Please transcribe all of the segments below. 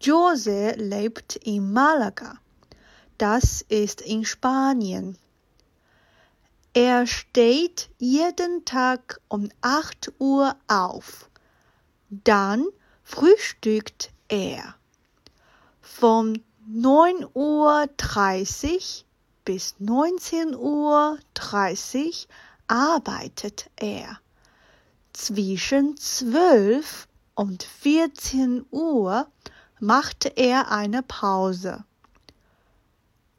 Jose lebt in Malaga. Das ist in Spanien. Er steht jeden Tag um 8 Uhr auf. Dann frühstückt er. Von 9.30 Uhr bis 19.30 Uhr arbeitet er. Zwischen 12 und 14 Uhr macht er eine Pause.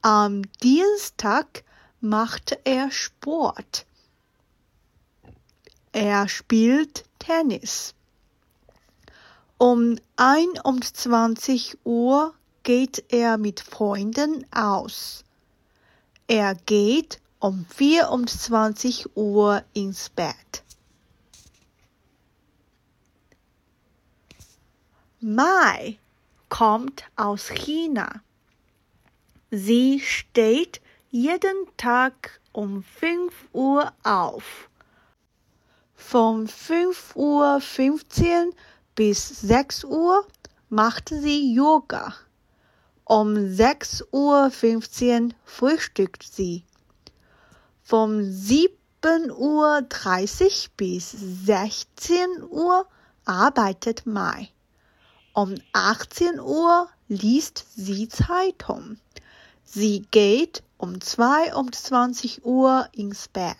Am Dienstag macht er Sport. Er spielt Tennis. Um 21 Uhr geht er mit Freunden aus. Er geht um 24 Uhr ins Bett. Mai kommt aus China. Sie steht jeden Tag um 5 Uhr auf. Von 5.15 Uhr bis 6 Uhr macht sie Yoga. Um 6.15 Uhr frühstückt sie. Von 7.30 Uhr bis 16 Uhr arbeitet Mai. Um 18 Uhr liest sie Zeitung. Sie geht um 22 Uhr ins Bett.